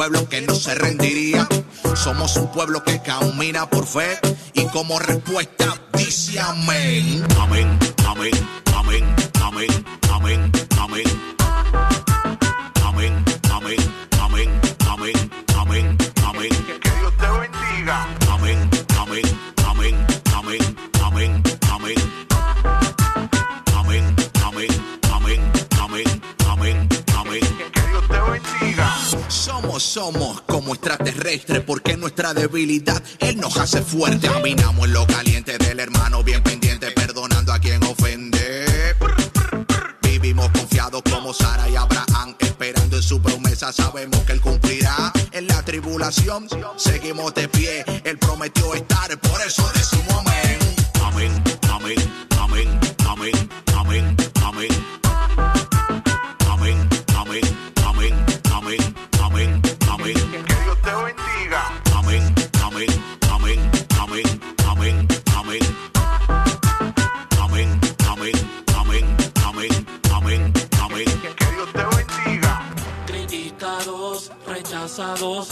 Pueblo que no se rendiría. Somos un pueblo que camina por fe y como respuesta dice amén. Amén, amén, amén, amén, amén, amén. Amén, amén, amén, amén, amén, amén. Que Dios te bendiga. Amén, amén, amén, amén, amén, amén. Amén, Somos, como extraterrestres porque nuestra debilidad Él nos hace fuerte. Caminamos en lo caliente del hermano, bien pendiente, perdonando a quien ofende. Vivimos confiados como Sara y Abraham, esperando en su promesa, sabemos que Él cumplirá. En la tribulación seguimos de pie, Él prometió estar, por eso decimos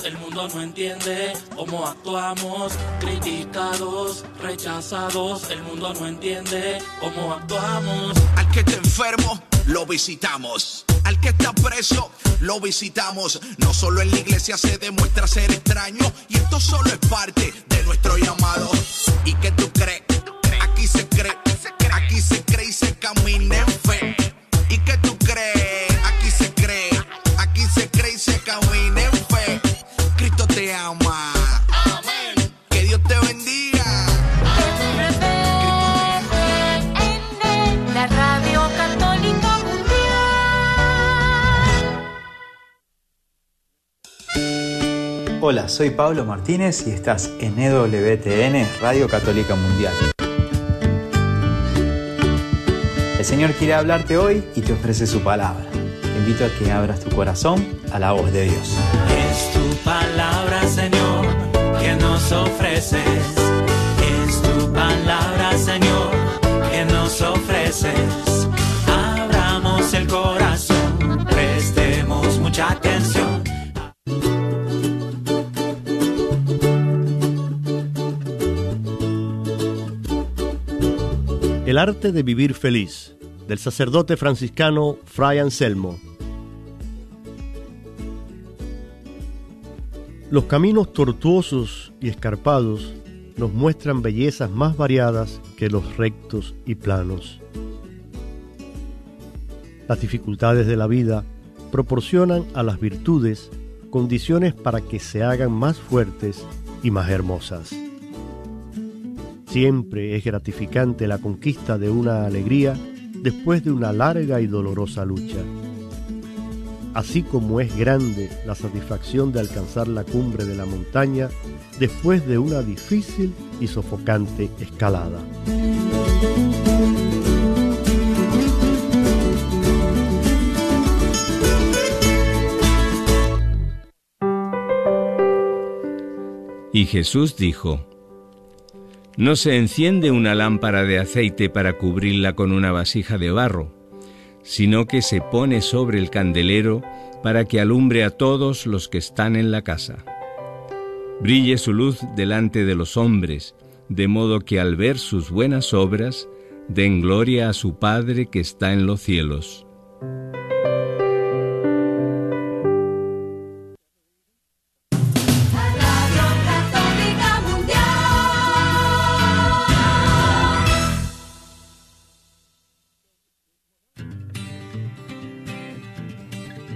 el mundo no entiende cómo actuamos, criticados, rechazados, el mundo no entiende cómo actuamos. Al que está enfermo, lo visitamos. Al que está preso, lo visitamos. No solo en la iglesia se demuestra ser extraño, y esto solo es parte de nuestro llamado. ¿Y qué tú crees? Aquí se cree, aquí se cree y se camina en fe. Hola, soy Pablo Martínez y estás en EWTN, Radio Católica Mundial. El Señor quiere hablarte hoy y te ofrece su palabra. Te invito a que abras tu corazón a la voz de Dios palabra, Señor, que nos ofreces. Es tu palabra, Señor, que nos ofreces. Abramos el corazón, prestemos mucha Arte de vivir feliz, del sacerdote franciscano Fray Anselmo. Los caminos tortuosos y escarpados nos muestran bellezas más variadas que los rectos y planos. Las dificultades de la vida proporcionan a las virtudes condiciones para que se hagan más fuertes y más hermosas. Siempre es gratificante la conquista de una alegría después de una larga y dolorosa lucha así como es grande la satisfacción de alcanzar la cumbre de la montaña después de una difícil y sofocante escalada. Y Jesús dijo, No se enciende una lámpara de aceite para cubrirla con una vasija de barro sino que se pone sobre el candelero para que alumbre a todos los que están en la casa. Brille su luz delante de los hombres, de modo que al ver sus buenas obras, den gloria a su Padre que está en los cielos.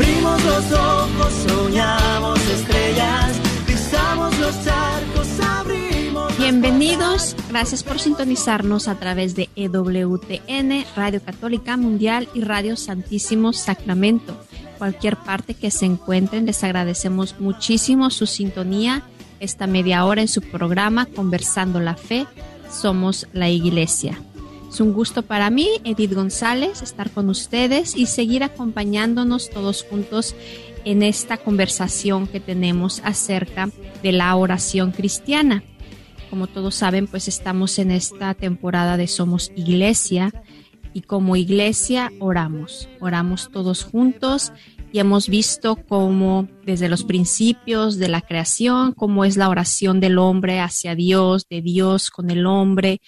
Abrimos los ojos, soñamos estrellas, pisamos los charcos, abrimos. Bienvenidos, gracias por sintonizarnos a través de EWTN, Radio Católica Mundial y Radio Santísimo Sacramento. Cualquier parte que se encuentren, les agradecemos muchísimo su sintonía esta media hora en su programa Conversando la Fe. Somos la Iglesia. Es un gusto para mí, Edith González, estar con ustedes y seguir acompañándonos todos juntos en esta conversación que tenemos acerca de la oración cristiana. Como todos saben, pues estamos en esta temporada de Somos Iglesia y como iglesia oramos, oramos todos juntos y hemos visto cómo desde los principios de la creación, cómo es la oración del hombre hacia Dios, de Dios con el hombre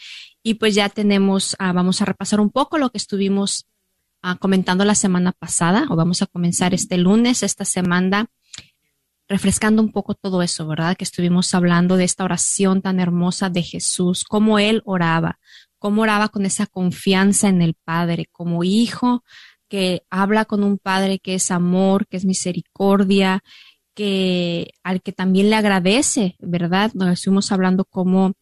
y pues ya tenemos, ah, vamos a repasar un poco lo que estuvimos ah, comentando la semana pasada, o vamos a comenzar este lunes, esta semana, refrescando un poco todo eso, ¿verdad? Que estuvimos hablando de esta oración tan hermosa de Jesús, cómo él oraba, cómo oraba con esa confianza en el Padre, como hijo que habla con un Padre que es amor, que es misericordia, que al que también le agradece, ¿verdad? Nos estuvimos hablando cómo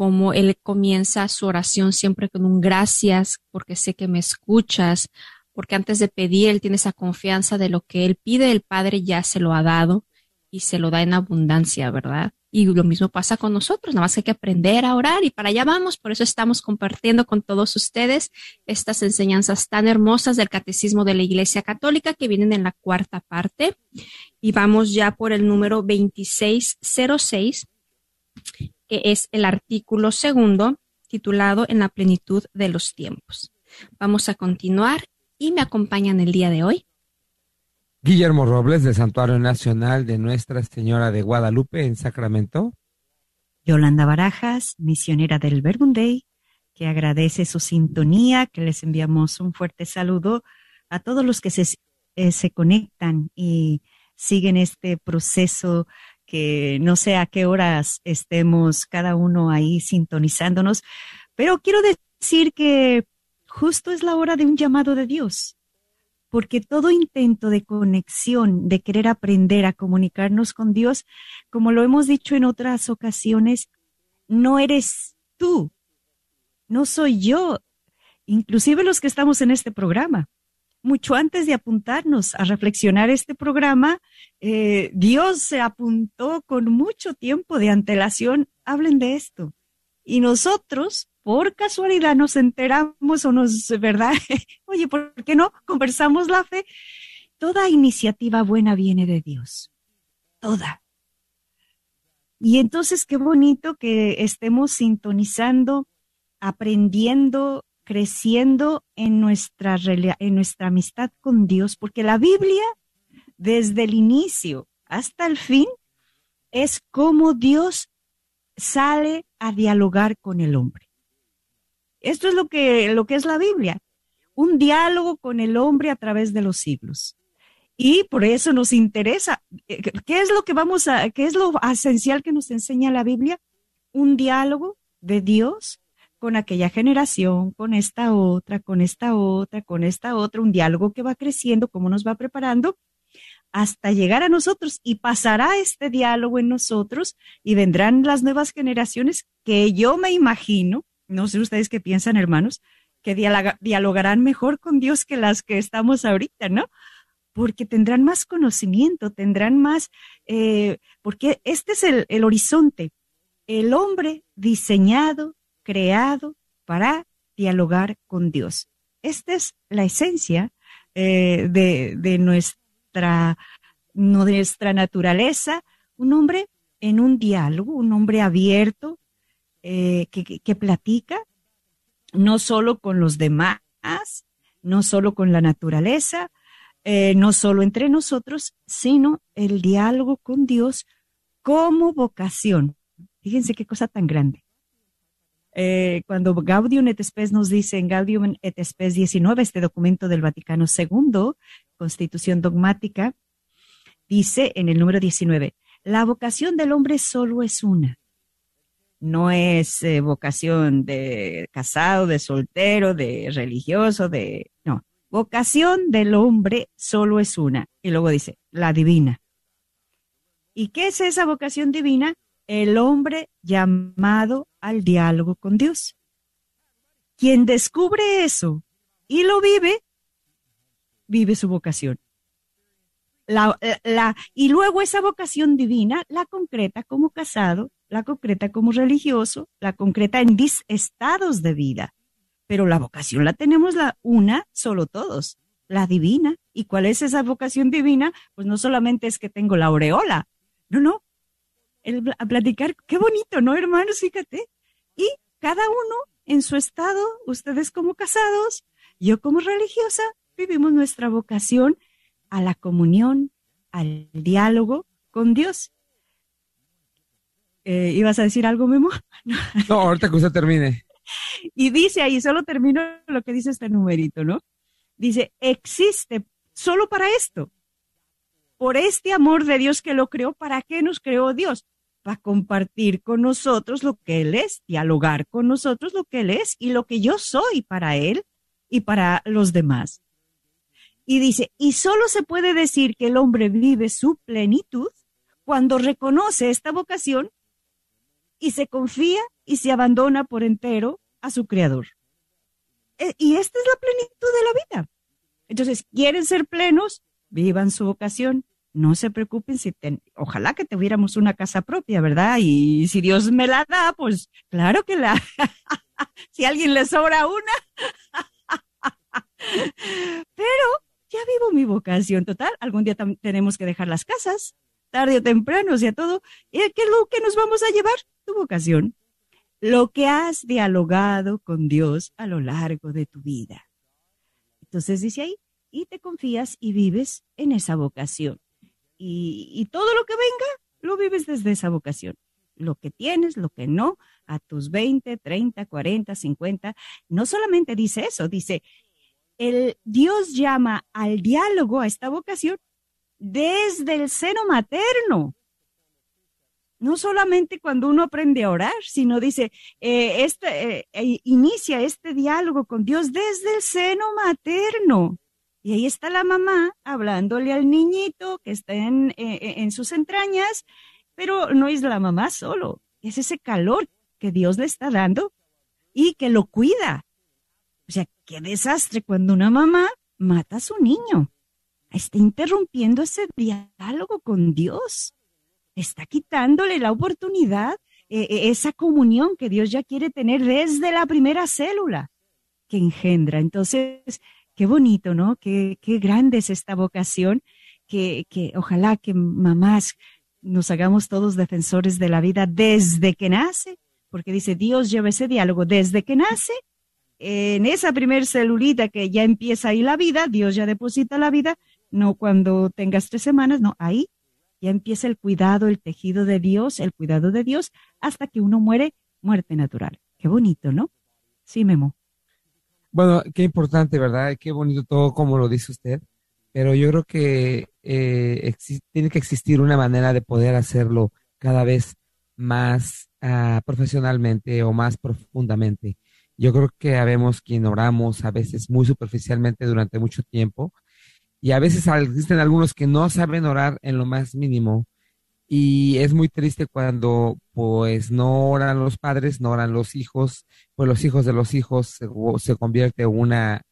como él comienza su oración siempre con un gracias porque sé que me escuchas, porque antes de pedir él tiene esa confianza de lo que él pide, el Padre ya se lo ha dado y se lo da en abundancia, ¿verdad? Y lo mismo pasa con nosotros, nada más hay que aprender a orar y para allá vamos, por eso estamos compartiendo con todos ustedes estas enseñanzas tan hermosas del Catecismo de la Iglesia Católica que vienen en la cuarta parte y vamos ya por el número 2606 que es el artículo segundo titulado En la plenitud de los tiempos. Vamos a continuar y me acompañan el día de hoy. Guillermo Robles, del Santuario Nacional de Nuestra Señora de Guadalupe en Sacramento. Yolanda Barajas, misionera del Verbunday, que agradece su sintonía, que les enviamos un fuerte saludo a todos los que se, eh, se conectan y siguen este proceso que no sé a qué horas estemos cada uno ahí sintonizándonos, pero quiero decir que justo es la hora de un llamado de Dios, porque todo intento de conexión, de querer aprender a comunicarnos con Dios, como lo hemos dicho en otras ocasiones, no eres tú, no soy yo, inclusive los que estamos en este programa mucho antes de apuntarnos a reflexionar este programa, eh, Dios se apuntó con mucho tiempo de antelación, hablen de esto. Y nosotros, por casualidad, nos enteramos o nos, ¿verdad? Oye, ¿por qué no conversamos la fe? Toda iniciativa buena viene de Dios. Toda. Y entonces qué bonito que estemos sintonizando, aprendiendo creciendo en nuestra, en nuestra amistad con Dios, porque la Biblia, desde el inicio hasta el fin, es como Dios sale a dialogar con el hombre. Esto es lo que, lo que es la Biblia, un diálogo con el hombre a través de los siglos. Y por eso nos interesa, eh, ¿qué es lo que vamos a, qué es lo esencial que nos enseña la Biblia? Un diálogo de Dios con aquella generación, con esta otra, con esta otra, con esta otra, un diálogo que va creciendo, cómo nos va preparando hasta llegar a nosotros y pasará este diálogo en nosotros y vendrán las nuevas generaciones que yo me imagino, no sé ustedes qué piensan hermanos, que dialogarán mejor con Dios que las que estamos ahorita, ¿no? Porque tendrán más conocimiento, tendrán más, eh, porque este es el, el horizonte, el hombre diseñado, creado para dialogar con Dios. Esta es la esencia eh, de, nuestra, nuestra naturaleza, un hombre en un diálogo, un hombre abierto, eh, que, platica, no solo con los demás, no solo con la naturaleza, eh, no solo entre nosotros, sino el diálogo con Dios como vocación. Fíjense qué cosa tan grande. Eh, cuando Gaudium et Spes nos dice en Gaudium et Spes 19, este documento del Vaticano II, Constitución Dogmática, dice en el número 19, la vocación del hombre solo es una. No es eh, vocación de casado, de soltero, de religioso, de... No, vocación del hombre solo es una. Y luego dice, la divina. ¿Y qué es esa vocación divina? El hombre llamado al diálogo con Dios. Quien descubre eso y lo vive, vive su vocación. La, la, y luego esa vocación divina la concreta como casado, la concreta como religioso, la concreta en dis estados de vida. Pero la vocación la tenemos la una solo todos, la divina. ¿Y cuál es esa vocación divina? Pues no solamente es que tengo la aureola, no, no. El, a platicar, qué bonito, ¿no, hermanos? Fíjate. Y cada uno en su estado, ustedes como casados, yo como religiosa, vivimos nuestra vocación a la comunión, al diálogo con Dios. Eh, ¿Ibas a decir algo, Memo? No, ahorita que usted termine. Y dice ahí, solo termino lo que dice este numerito, ¿no? Dice, existe solo para esto. Por este amor de Dios que lo creó, ¿para qué nos creó Dios? Para compartir con nosotros lo que Él es, dialogar con nosotros lo que Él es y lo que yo soy para Él y para los demás. Y dice, y solo se puede decir que el hombre vive su plenitud cuando reconoce esta vocación y se confía y se abandona por entero a su creador. E, y esta es la plenitud de la vida. Entonces, ¿quieren ser plenos? Vivan su vocación. No se preocupen si ojalá que tuviéramos una casa propia, ¿verdad? Y si Dios me la da, pues claro que la, si a alguien le sobra una. Pero ya vivo mi vocación total. Algún día tenemos que dejar las casas, tarde o temprano, o sea, todo. ¿Y qué es lo que nos vamos a llevar? Tu vocación. Lo que has dialogado con Dios a lo largo de tu vida. Entonces dice ahí, y te confías y vives en esa vocación. Y, todo lo que venga, lo vives desde esa vocación. Lo que tienes, lo que no, a tus 20, 30, 40, 50. No solamente dice eso, dice, el Dios llama al diálogo, a esta vocación, desde el seno materno. No solamente cuando uno aprende a orar, sino dice, eh, este, eh, inicia este diálogo con Dios desde el seno materno. Y ahí está la mamá hablándole al niñito que está en, eh, en sus entrañas, pero no es la mamá solo, es ese calor que Dios le está dando y que lo cuida, o sea, qué desastre cuando una mamá mata a su niño. Está interrumpiendo ese diálogo con Dios. Está quitándole la oportunidad, eh, eh, esa comunión que Dios ya quiere tener desde la primera célula que engendra. Entonces, qué bonito, ¿no? Qué, qué grande es esta vocación, que, que ojalá que mamás nos hagamos todos defensores de la vida desde que nace, porque dice Dios lleva ese diálogo desde que nace en esa primer celulita que ya empieza ahí la vida, Dios ya deposita la vida, no cuando tengas tres semanas, no, ahí ya empieza el cuidado, el tejido de Dios, el cuidado de Dios, hasta que uno muere, muerte natural. Qué bonito, ¿no? Sí, Memo. Bueno, qué importante, ¿verdad? Qué bonito todo como lo dice usted, pero yo creo que eh, tiene que existir una manera de poder hacerlo cada vez más ah, profesionalmente o más profundamente. Yo creo que habemos quien oramos a veces muy superficialmente durante mucho tiempo y a veces existen algunos que no saben orar en lo más mínimo y es muy triste cuando pues no oran los padres, no oran los hijos, pues los hijos de los hijos se, se convierte en una,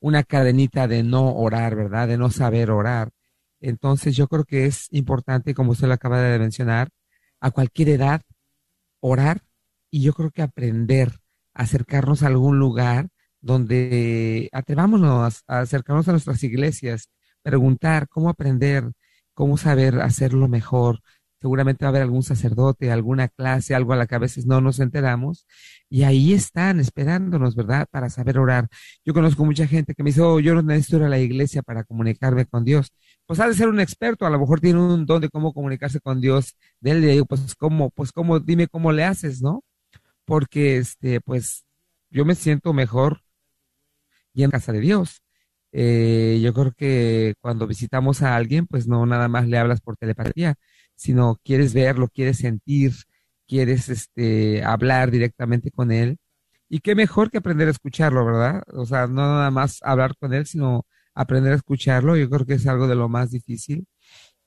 una cadenita de no orar, ¿verdad? De no saber orar. Entonces yo creo que es importante, como usted lo acaba de mencionar, a cualquier edad orar y yo creo que aprender acercarnos a algún lugar donde atrevámonos a acercarnos a nuestras iglesias, preguntar cómo aprender, cómo saber hacerlo mejor, seguramente va a haber algún sacerdote, alguna clase, algo a la que a veces no nos enteramos, y ahí están esperándonos, ¿verdad? Para saber orar. Yo conozco mucha gente que me dice, oh, yo no necesito ir a la iglesia para comunicarme con Dios. Pues ha de ser un experto, a lo mejor tiene un don de cómo comunicarse con Dios. De él pues cómo, pues cómo, dime cómo le haces, ¿no? Porque, este, pues, yo me siento mejor y en casa de Dios. Eh, yo creo que cuando visitamos a alguien, pues no nada más le hablas por telepatía, sino quieres verlo, quieres sentir, quieres este, hablar directamente con él. Y qué mejor que aprender a escucharlo, ¿verdad? O sea, no nada más hablar con él, sino aprender a escucharlo. Yo creo que es algo de lo más difícil.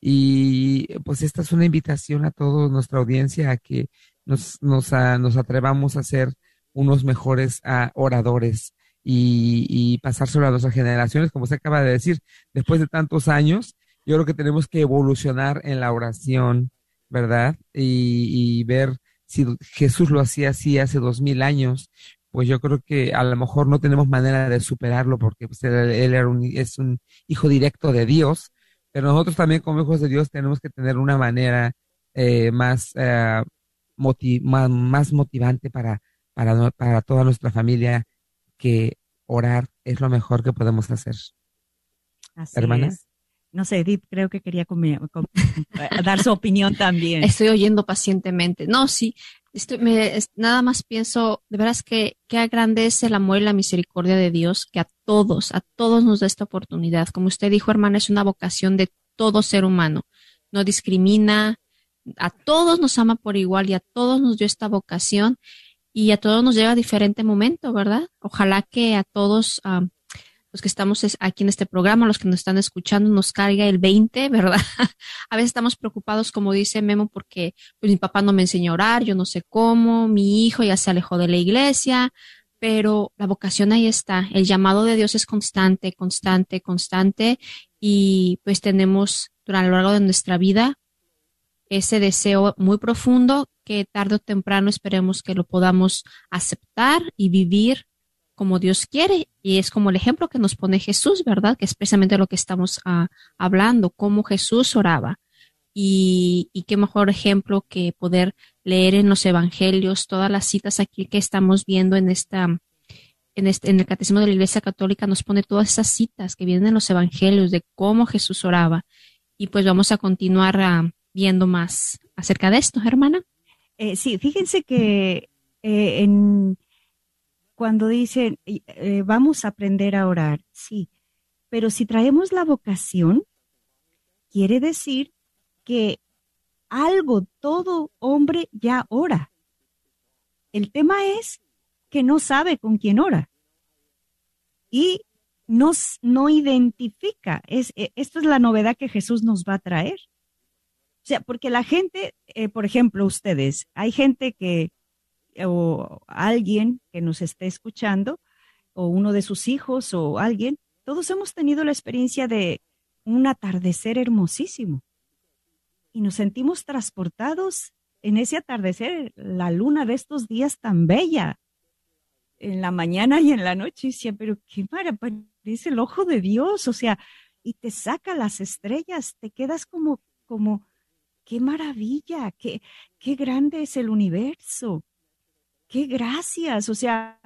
Y pues esta es una invitación a toda nuestra audiencia a que nos, nos, nos atrevamos a ser unos mejores ah, oradores y, y pasárselo a nuestras generaciones, como se acaba de decir, después de tantos años, yo creo que tenemos que evolucionar en la oración, ¿verdad? Y, ver si Jesús lo hacía así hace dos mil años, pues yo creo que a lo mejor no tenemos manera de superarlo porque pues, él, era un, es un hijo directo de Dios, pero nosotros también como hijos de Dios tenemos que tener una manera eh, más, eh, más, motivante para, para, para toda nuestra familia que orar es lo mejor que podemos hacer. Así Hermana. No sé, Edith creo que quería dar su opinión también. Estoy oyendo pacientemente. No, sí, estoy, me, nada más pienso, de veras que qué grande es el amor y la misericordia de Dios, que a todos, a todos nos da esta oportunidad. Como usted dijo, hermana, es una vocación de todo ser humano. No discrimina, a todos nos ama por igual y a todos nos dio esta vocación y a todos nos llega a diferente momento, ¿verdad? Ojalá que a todos los que estamos aquí en este programa, los que nos están escuchando, nos caiga el 20, ¿verdad? a veces estamos preocupados, como dice Memo, porque pues, mi papá no me enseñó a orar, yo no sé cómo, mi hijo ya se alejó de la iglesia, pero la vocación ahí está. El llamado de Dios es constante, constante, constante y pues tenemos durante lo largo de nuestra vida ese deseo muy profundo que tarde o temprano esperemos que lo podamos aceptar y vivir como Dios quiere. Y es como el ejemplo que nos pone Jesús, ¿verdad? Que es precisamente lo que estamos ah, hablando, cómo Jesús oraba. Y, y, qué mejor ejemplo que poder leer en los evangelios todas las citas aquí que estamos viendo en esta en, este, en el catecismo de la Iglesia Católica nos pone todas esas citas que vienen en los evangelios de cómo Jesús oraba. Y pues vamos a continuar ah, viendo más acerca de esto, hermana. Eh, sí, fíjense que eh, en, cuando dicen eh, vamos a aprender a orar, sí, pero si traemos la vocación, quiere decir que algo, todo hombre ya ora. El tema es que no sabe con quién ora y no, no identifica. Es, esto es la novedad que Jesús nos va a traer. Sea, porque la gente, eh, por ejemplo, ustedes, hay gente que, o alguien que nos esté escuchando, o uno de sus hijos, o alguien, todos hemos tenido la experiencia de un atardecer hermosísimo. Y nos sentimos transportados en ese atardecer, la luna de estos días tan bella, en la mañana y en la noche. Y decía, pero qué maravilla, dice el ojo de Dios, o sea, y te saca las estrellas, te quedas como, como, qué maravilla, qué, qué grande es el universo, qué gracias, o sea,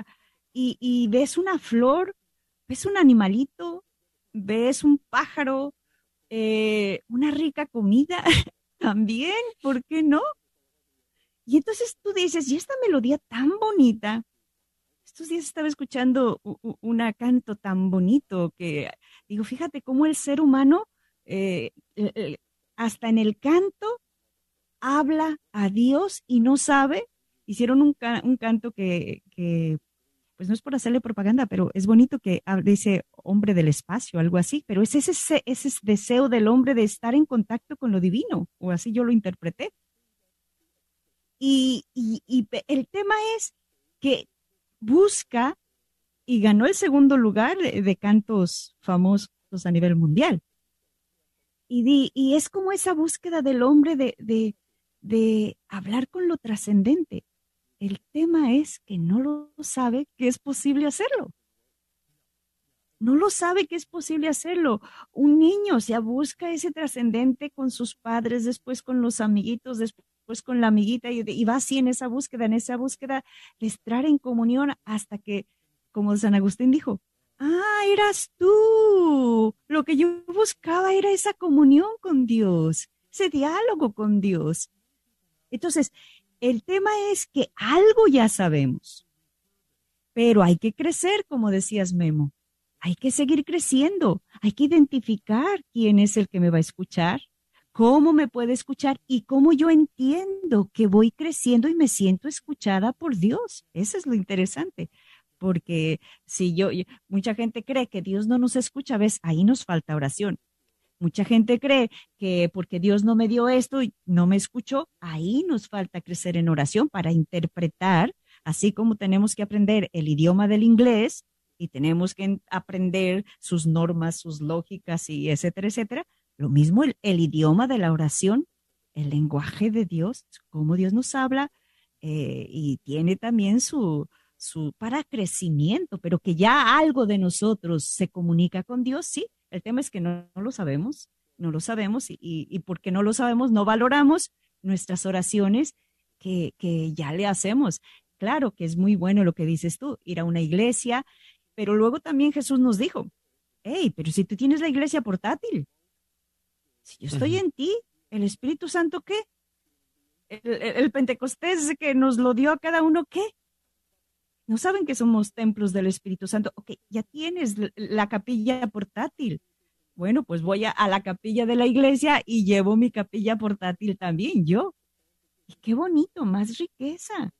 y, ves una flor, ves un animalito, ves un pájaro, eh, una rica comida también, ¿por qué no? Y entonces tú dices, y esta melodía tan bonita, estos días estaba escuchando un canto tan bonito que digo, fíjate cómo el ser humano eh, hasta en el canto habla a Dios y no sabe. Hicieron un, canto que, pues no es por hacerle propaganda, pero es bonito que dice hombre del espacio, algo así, pero es ese, ese deseo del hombre de estar en contacto con lo divino, o así yo lo interpreté. Y, y el tema es que busca y ganó el segundo lugar de cantos famosos a nivel mundial. Y, es como esa búsqueda del hombre de, de, hablar con lo trascendente. El tema es que no lo sabe que es posible hacerlo. no lo sabe que es posible hacerlo. Un niño, o sea, busca ese trascendente con sus padres, después con los amiguitos, después con la amiguita y, y, va así en esa búsqueda, en esa búsqueda de estar en comunión hasta que, como San Agustín dijo, ah, eras tú. Lo que yo buscaba era esa comunión con Dios, ese diálogo con Dios. Entonces, el tema es que algo ya sabemos, pero hay que crecer, como decías Memo hay que seguir creciendo, hay que identificar quién es el que me va a escuchar, cómo me puede escuchar y cómo yo entiendo que voy creciendo y me siento escuchada por Dios. Eso es lo interesante, porque si yo, mucha gente cree que Dios no nos escucha, ves, ahí nos falta oración. Mucha gente cree que porque Dios no me dio esto y no me escuchó, ahí nos falta crecer en oración para interpretar, así como tenemos que aprender el idioma del inglés, y tenemos que aprender sus normas, sus lógicas y etcétera, etcétera. Lo mismo el, idioma de la oración, el lenguaje de Dios, cómo Dios nos habla eh, y tiene también su, su para crecimiento, pero que ya algo de nosotros se comunica con Dios, sí. El tema es que no, lo sabemos, no lo sabemos y, y, porque no lo sabemos, no valoramos nuestras oraciones que, que ya le hacemos. Claro que es muy bueno lo que dices tú, ir a una iglesia, pero luego también Jesús nos dijo, hey, pero si tú tienes la iglesia portátil, si yo estoy en ti, el Espíritu Santo, ¿qué? El, Pentecostés que nos lo dio a cada uno, ¿qué? No saben que somos templos del Espíritu Santo. Ok, ya tienes la capilla portátil. Bueno, pues voy a, la capilla de la iglesia y llevo mi capilla portátil también, yo. Y qué bonito, más riqueza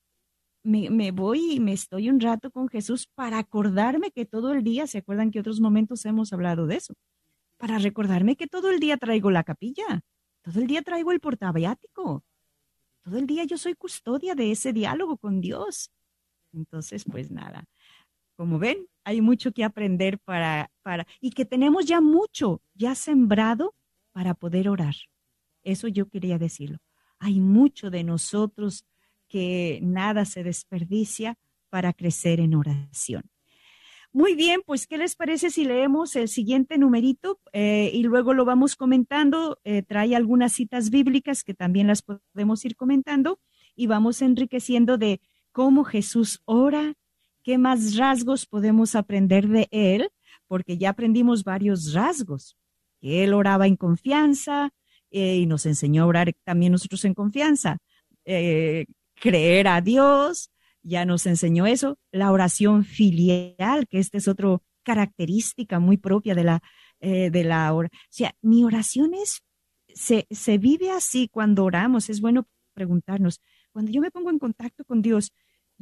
me, voy y me estoy un rato con Jesús para acordarme que todo el día, ¿se acuerdan que otros momentos hemos hablado de eso? Para recordarme que todo el día traigo la capilla, todo el día traigo el portaviático, todo el día yo soy custodia de ese diálogo con Dios. Entonces, pues nada, como ven, hay mucho que aprender para, para, y que tenemos ya mucho, ya sembrado para poder orar. Eso yo quería decirlo. Hay mucho de nosotros que nada se desperdicia para crecer en oración. Muy bien, pues, ¿qué les parece si leemos el siguiente numerito eh, y luego lo vamos comentando? Eh, trae algunas citas bíblicas que también las podemos ir comentando y vamos enriqueciendo de cómo Jesús ora, qué más rasgos podemos aprender de él, porque ya aprendimos varios rasgos. Él oraba en confianza eh, y nos enseñó a orar también nosotros en confianza creer a Dios, ya nos enseñó eso, la oración filial, que esta es otra característica muy propia de la, eh, de la oración. O sea, mi oración es, se, se vive así cuando oramos, es bueno preguntarnos, cuando yo me pongo en contacto con Dios,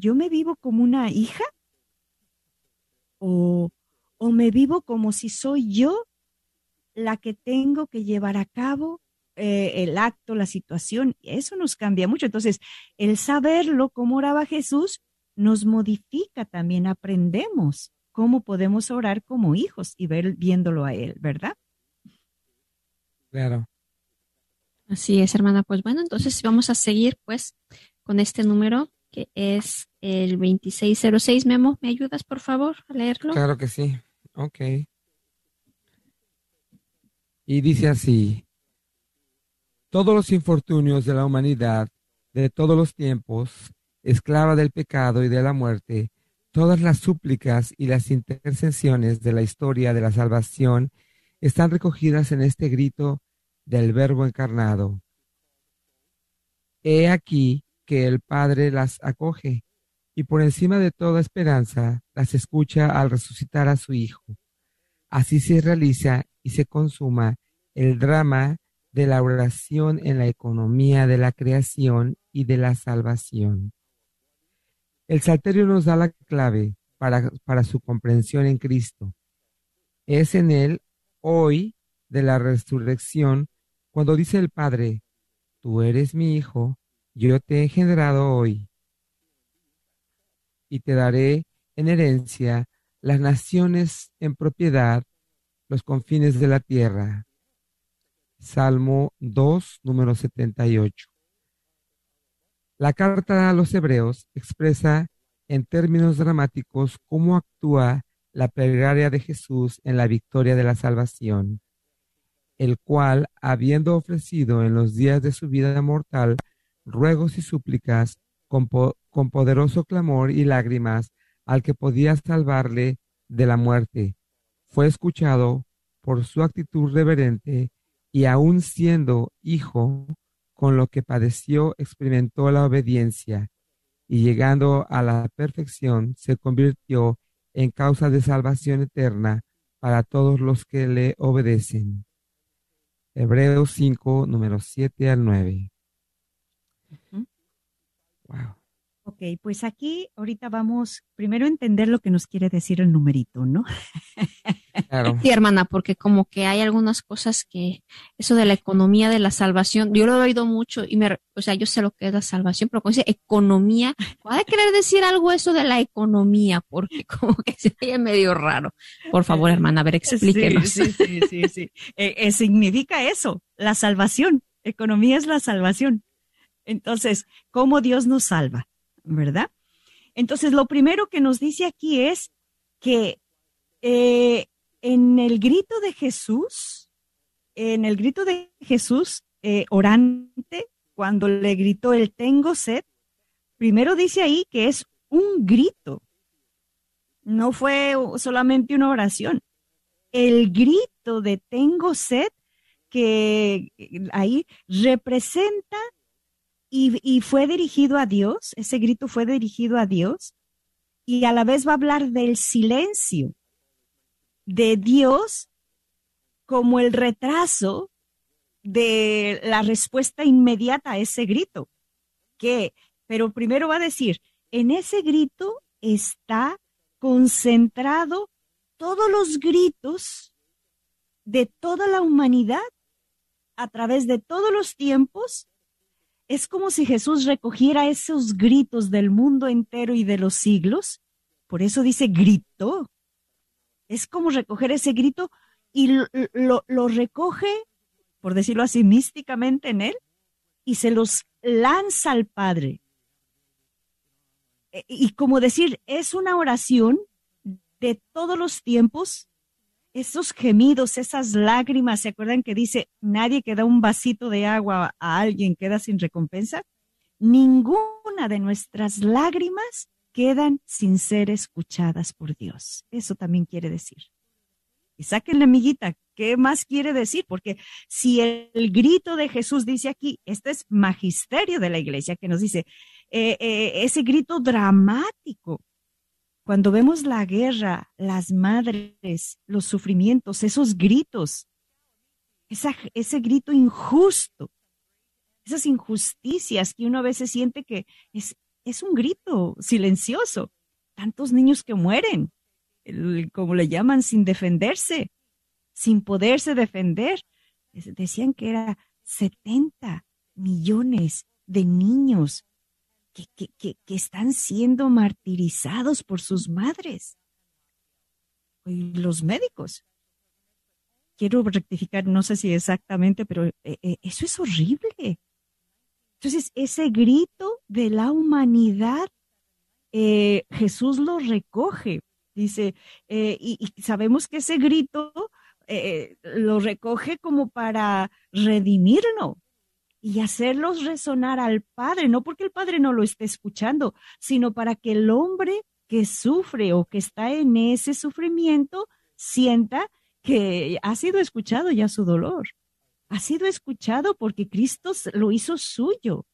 ¿yo me vivo como una hija? ¿O, o me vivo como si soy yo la que tengo que llevar a cabo eh, el acto, la situación, eso nos cambia mucho. Entonces, el saberlo, cómo oraba Jesús, nos modifica también, aprendemos cómo podemos orar como hijos y ver viéndolo a Él, ¿verdad? Claro. Así es, hermana. Pues bueno, entonces vamos a seguir pues con este número que es el 2606. Memo, ¿me ayudas por favor a leerlo? Claro que sí. Ok. Y dice así, todos los infortunios de la humanidad de todos los tiempos, esclava del pecado y de la muerte, todas las súplicas y las intercesiones de la historia de la salvación están recogidas en este grito del Verbo encarnado. He aquí que el Padre las acoge y por encima de toda esperanza las escucha al resucitar a su Hijo. Así se realiza y se consuma el drama de la oración en la economía de la creación y de la salvación. El Salterio nos da la clave para, para su comprensión en Cristo. Es en él, hoy, de la resurrección, cuando dice el Padre, tú eres mi Hijo, yo te he engendrado hoy, y te daré en herencia las naciones en propiedad, los confines de la tierra. Salmo 2, número 78. La carta a los hebreos expresa en términos dramáticos cómo actúa la plegaria de Jesús en la victoria de la salvación, el cual, habiendo ofrecido en los días de su vida mortal ruegos y súplicas con, con poderoso clamor y lágrimas al que podía salvarle de la muerte, fue escuchado por su actitud reverente y aun siendo hijo, con lo que padeció experimentó la obediencia y llegando a la perfección se convirtió en causa de salvación eterna para todos los que le obedecen. Hebreos 5, números 7 al 9. Wow. Ok, pues aquí ahorita vamos primero a entender lo que nos quiere decir el numerito, ¿no? Sí, hermana, porque como que hay algunas cosas que, eso de la economía de la salvación, yo lo he oído mucho y me, o sea, yo sé lo que es la salvación, pero cuando dice economía, puede querer decir algo eso de la economía, porque como que se ve medio raro. Por favor, hermana, a ver, explíquenos. Sí, sí, sí, sí. Eh, eh, significa eso, la salvación. Economía es la salvación. Entonces, ¿cómo Dios nos salva? ¿verdad? Entonces, lo primero que nos dice aquí es que eh, en el grito de Jesús, en el grito de Jesús eh, orante, cuando le gritó el tengo sed, primero dice ahí que es un grito, no fue solamente una oración. El grito de tengo sed que ahí representa y, fue dirigido a Dios, ese grito fue dirigido a Dios, y a la vez va a hablar del silencio de Dios como el retraso de la respuesta inmediata a ese grito. Que, pero primero va a decir, en ese grito está concentrado todos los gritos de toda la humanidad a través de todos los tiempos es como si Jesús recogiera esos gritos del mundo entero y de los siglos. Por eso dice gritó. Es como recoger ese grito y lo, recoge, por decirlo así, místicamente en él y se los lanza al Padre. E, y como decir, es una oración de todos los tiempos esos gemidos, esas lágrimas, ¿se acuerdan que dice, nadie que da un vasito de agua a alguien queda sin recompensa? Ninguna de nuestras lágrimas quedan sin ser escuchadas por Dios. Eso también quiere decir. Y saquen la amiguita, ¿qué más quiere decir? Porque si el, grito de Jesús dice aquí, este es magisterio de la iglesia que nos dice, eh, eh, ese grito dramático, cuando vemos la guerra, las madres, los sufrimientos, esos gritos, ese grito injusto, esas injusticias que uno a veces siente que es, un grito silencioso. Tantos niños que mueren, como le llaman, sin defenderse, sin poderse defender. Decían que era 70 millones de niños que, están siendo martirizados por sus madres. Y los médicos. Quiero rectificar, no sé si exactamente, pero eh, eh, eso es horrible. Entonces, ese grito de la humanidad, eh, Jesús lo recoge. Dice, y, y, sabemos que ese grito lo recoge como para redimirlo, y hacerlos resonar al Padre, no porque el Padre no lo esté escuchando, sino para que el hombre que sufre o que está en ese sufrimiento sienta que ha sido escuchado ya su dolor. Ha sido escuchado porque Cristo lo hizo suyo.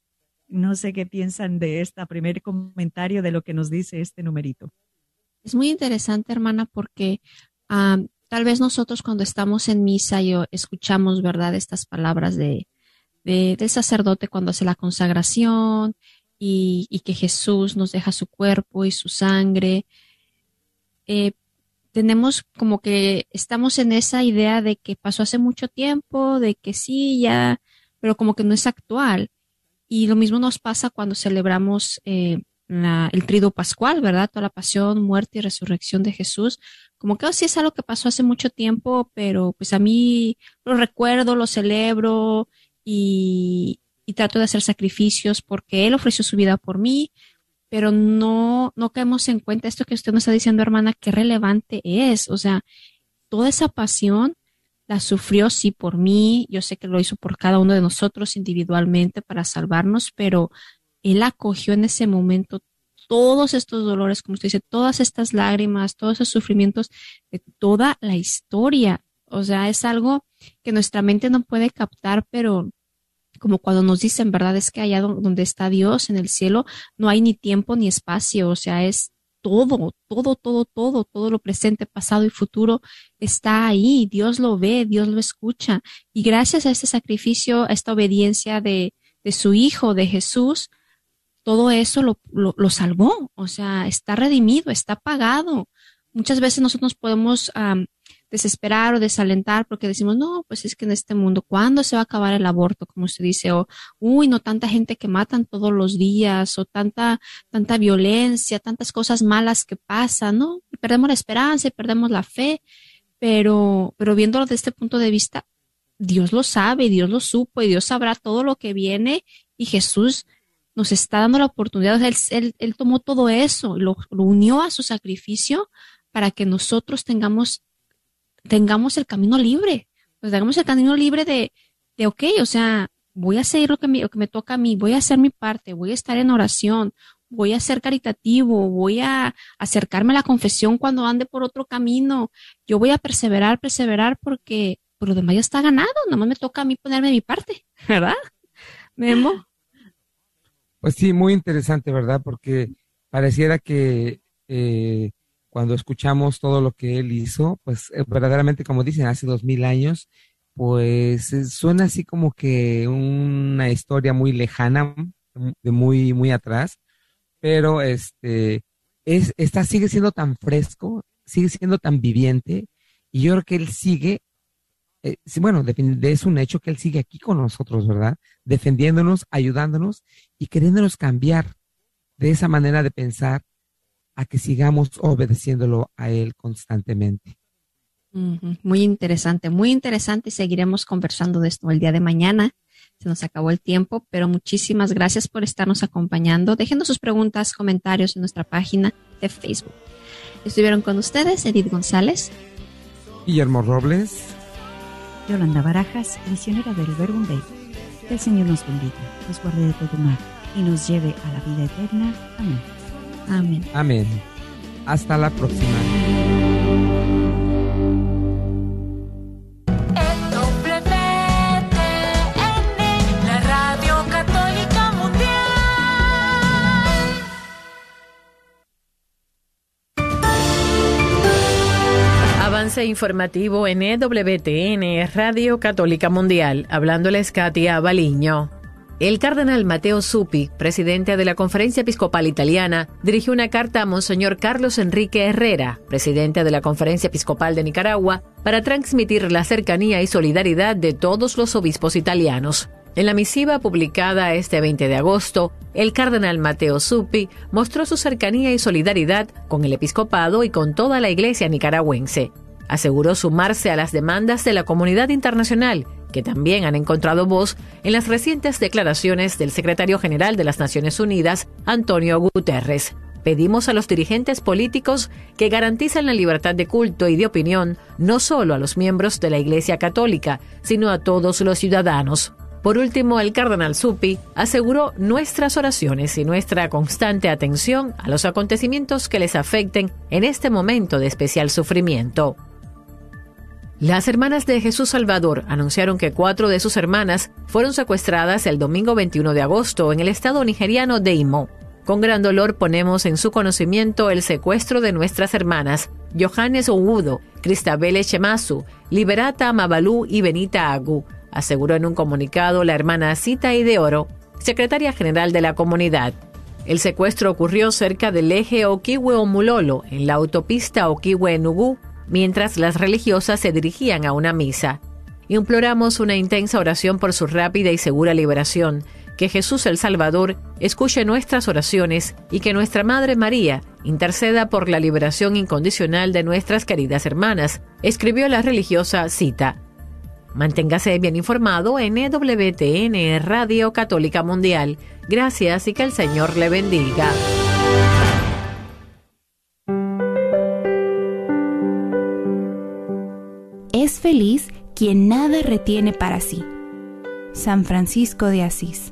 No sé qué piensan de este primer comentario de lo que nos dice este numerito. Es muy interesante, hermana, porque tal vez nosotros cuando estamos en misa y escuchamos, ¿verdad?, estas palabras de, del sacerdote cuando hace la consagración y, que Jesús nos deja su cuerpo y su sangre. Eh, tenemos como que estamos en esa idea de que pasó hace mucho tiempo, de que sí, ya, pero como que no es actual. Y lo mismo nos pasa cuando celebramos eh, el trido pascual, ¿verdad? Toda la pasión, muerte y resurrección de Jesús. Como que oh, sí es algo que pasó hace mucho tiempo, pero pues a mí lo recuerdo, lo celebro, y, trato de hacer sacrificios porque Él ofreció su vida por mí pero no, no caemos en cuenta esto que usted nos está diciendo, hermana, qué relevante es. O sea, toda esa pasión la sufrió sí por mí, yo sé que lo hizo por cada uno de nosotros individualmente para salvarnos, pero él acogió en ese momento todos estos dolores, como usted dice, todas estas lágrimas, todos esos sufrimientos de toda la historia. O sea, es algo que nuestra mente no puede captar, pero como cuando nos dicen, ¿verdad? Es que allá donde está Dios en el cielo no hay ni tiempo ni espacio, o sea, es todo, todo, todo, todo, todo lo presente, pasado y futuro está ahí. Dios lo ve, Dios lo escucha. Y gracias a este sacrificio, a esta obediencia de, de su Hijo, de Jesús, todo eso lo, lo, salvó. O sea, está redimido, está pagado. Muchas veces nosotros podemos desesperar o desalentar porque decimos, no, pues es que en este mundo, ¿cuándo se va a acabar el aborto? Como usted dice, o, uy, no tanta gente que matan todos los días, o tanta, tanta violencia, tantas cosas malas que pasan, ¿no? Y perdemos la esperanza y perdemos la fe, pero, pero viéndolo desde este punto de vista, Dios lo sabe, Dios lo supo y Dios sabrá todo lo que viene y Jesús nos está dando la oportunidad, él, él, él tomó todo eso, lo unió a su sacrificio para que nosotros tengamos tengamos el camino libre, pues tengamos el camino libre de, de ok, o sea, voy a hacer lo que, me, lo que me toca a mí, voy a hacer mi parte, voy a estar en oración, voy a ser caritativo, voy a acercarme a la confesión cuando ande por otro camino, yo voy a perseverar, perseverar porque por lo demás ya está ganado, nada más me toca a mí ponerme mi parte, ¿verdad? Memo. Pues sí, muy interesante, ¿verdad? Porque pareciera que eh, cuando escuchamos todo lo que él hizo, pues eh, verdaderamente, como dicen, hace dos mil años, pues eh, suena así como que una historia muy lejana, de muy, muy atrás, pero este, es, está, sigue siendo tan fresco, sigue siendo tan viviente, y yo creo que él sigue, eh, bueno, es un hecho que él sigue aquí con nosotros, ¿verdad? Defendiéndonos, ayudándonos y queriéndonos cambiar de esa manera de pensar a que sigamos obedeciéndolo a Él constantemente. Muy interesante, muy interesante y seguiremos conversando de esto el día de mañana. Se nos acabó el tiempo, pero muchísimas gracias por estarnos acompañando. Déjenos sus preguntas, comentarios en nuestra página de Facebook. Estuvieron con ustedes Edith González, Guillermo Robles, Yolanda Barajas, misionera del Verbo Day. Que el Señor nos bendiga, nos guarde de todo mal y nos lleve a la vida eterna. Amén. Amén. Amén. Hasta la próxima. la Radio Católica Mundial. Avance informativo en EWTN, Radio Católica Mundial. Hablándoles Katia Baliño. El cardenal Mateo Suppi, presidente de la Conferencia Episcopal Italiana, dirigió una carta a Monseñor Carlos Enrique Herrera, presidente de la Conferencia Episcopal de Nicaragua, para transmitir la cercanía y solidaridad de todos los obispos italianos. En la misiva publicada este 20 de agosto, el cardenal Mateo Suppi mostró su cercanía y solidaridad con el episcopado y con toda la iglesia nicaragüense. Aseguró sumarse a las demandas de la comunidad internacional también han encontrado voz en las recientes declaraciones del secretario general de las Naciones Unidas, Antonio Guterres. Pedimos a los dirigentes políticos que garanticen la libertad de culto y de opinión no solo a los miembros de la Iglesia Católica, sino a todos los ciudadanos. Por último, el cardenal Suppi aseguró nuestras oraciones y nuestra constante atención a los acontecimientos que les afecten en este momento de especial sufrimiento. Las hermanas de Jesús Salvador anunciaron que cuatro de sus hermanas fueron secuestradas el domingo 21 de agosto en el estado nigeriano de Imo. Con gran dolor ponemos en su conocimiento el secuestro de nuestras hermanas, Johannes Oudo, Cristabel Echemasu, Liberata Mabalú y Benita Agu, aseguró en un comunicado la hermana Cita Ideoro, secretaria general de la comunidad. El secuestro ocurrió cerca del eje Okiwe-Omulolo, en la autopista Okiwe-Nugu, mientras las religiosas se dirigían a una misa. Imploramos una intensa oración por su rápida y segura liberación, que Jesús el Salvador escuche nuestras oraciones y que nuestra Madre María interceda por la liberación incondicional de nuestras queridas hermanas, escribió la religiosa Cita. Manténgase bien informado en EWTN Radio Católica Mundial. Gracias y que el Señor le bendiga. Es feliz quien nada retiene para sí. San Francisco de Asís.